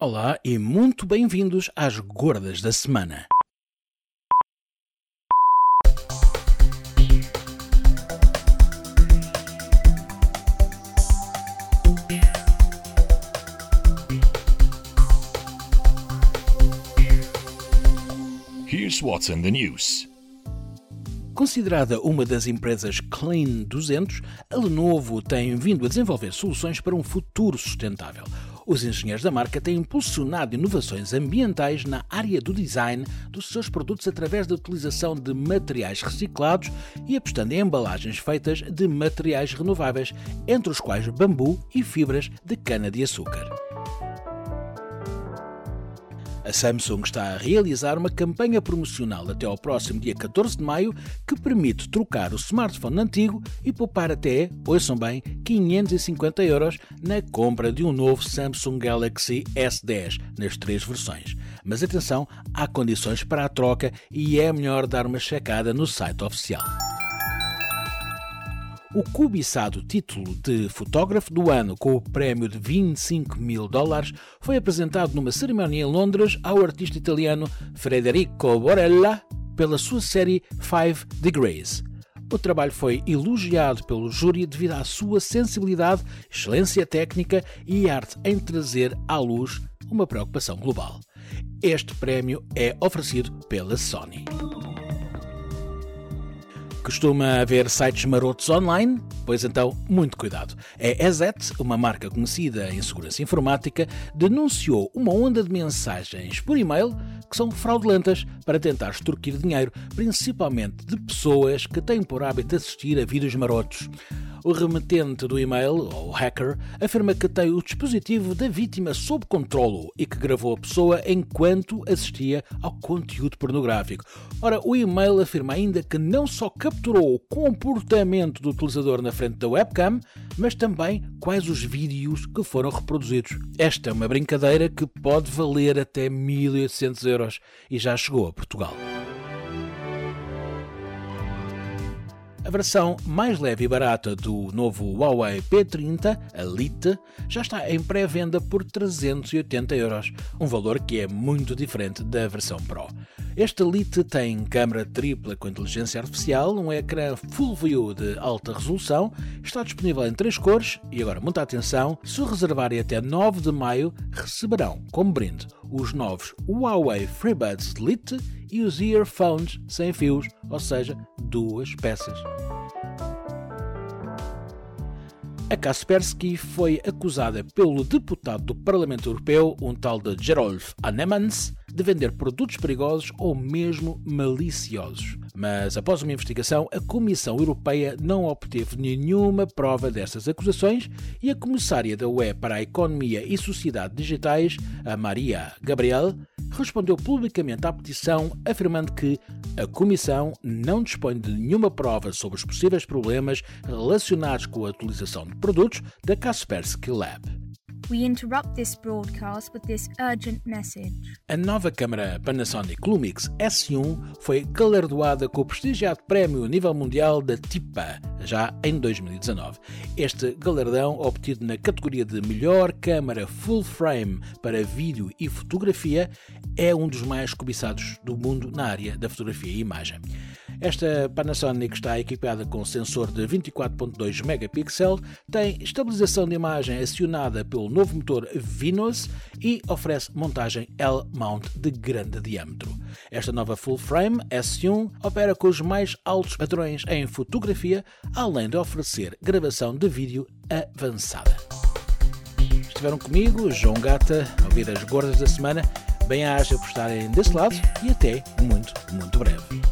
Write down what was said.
Olá e muito bem-vindos às Gordas da Semana. Here's what's in the news. Considerada uma das empresas Clean 200, a Lenovo tem vindo a desenvolver soluções para um futuro sustentável. Os engenheiros da marca têm impulsionado inovações ambientais na área do design dos seus produtos através da utilização de materiais reciclados e apostando em embalagens feitas de materiais renováveis, entre os quais bambu e fibras de cana-de-açúcar. A Samsung está a realizar uma campanha promocional até ao próximo dia 14 de maio que permite trocar o smartphone antigo e poupar até, ouçam bem, 550 euros na compra de um novo Samsung Galaxy S10 nas três versões. Mas atenção, há condições para a troca e é melhor dar uma checada no site oficial. O cobiçado título de fotógrafo do ano com o prémio de 25 mil dólares foi apresentado numa cerimónia em Londres ao artista italiano Federico Borella pela sua série Five Degrees. O trabalho foi elogiado pelo júri devido à sua sensibilidade, excelência técnica e arte em trazer à luz uma preocupação global. Este prémio é oferecido pela Sony. Costuma haver sites marotos online? Pois então, muito cuidado. A EZET, uma marca conhecida em segurança informática, denunciou uma onda de mensagens por e-mail que são fraudulentas para tentar extorquir dinheiro, principalmente de pessoas que têm por hábito assistir a vídeos marotos. O remetente do e-mail, ou hacker, afirma que tem o dispositivo da vítima sob controlo e que gravou a pessoa enquanto assistia ao conteúdo pornográfico. Ora, o e-mail afirma ainda que não só capturou o comportamento do utilizador na frente da webcam, mas também quais os vídeos que foram reproduzidos. Esta é uma brincadeira que pode valer até 1800 euros e já chegou a Portugal. A versão mais leve e barata do novo Huawei P30 a Lite já está em pré-venda por 380 euros, um valor que é muito diferente da versão Pro. Este Lite tem câmara tripla com inteligência artificial, um ecrã Full View de alta resolução, está disponível em três cores e agora muita atenção, se reservarem até 9 de maio receberão como brinde os novos Huawei FreeBuds Lite e os earphones sem fios, ou seja, duas peças. A Kaspersky foi acusada pelo deputado do Parlamento Europeu, um tal de Gerolf Annemans, de vender produtos perigosos ou mesmo maliciosos. Mas após uma investigação, a Comissão Europeia não obteve nenhuma prova dessas acusações e a comissária da UE para a Economia e Sociedade Digitais, a Maria Gabriel, respondeu publicamente à petição afirmando que a Comissão não dispõe de nenhuma prova sobre os possíveis problemas relacionados com a utilização de produtos da Kaspersky Lab. We interrupt this broadcast with this urgent message. A nova câmara Panasonic Lumix S1 foi galardoada com o prestigiado prémio a nível mundial da TIPA, já em 2019. Este galardão, obtido na categoria de melhor câmara full frame para vídeo e fotografia, é um dos mais cobiçados do mundo na área da fotografia e imagem. Esta Panasonic está equipada com sensor de 24.2 megapixels, tem estabilização de imagem acionada pelo novo motor Vinos e oferece montagem L-mount de grande diâmetro. Esta nova full frame S1 opera com os mais altos padrões em fotografia, além de oferecer gravação de vídeo avançada. Estiveram comigo, João Gata, a ouvir as gordas da semana. Bem-aja por estarem desse lado e até muito, muito breve.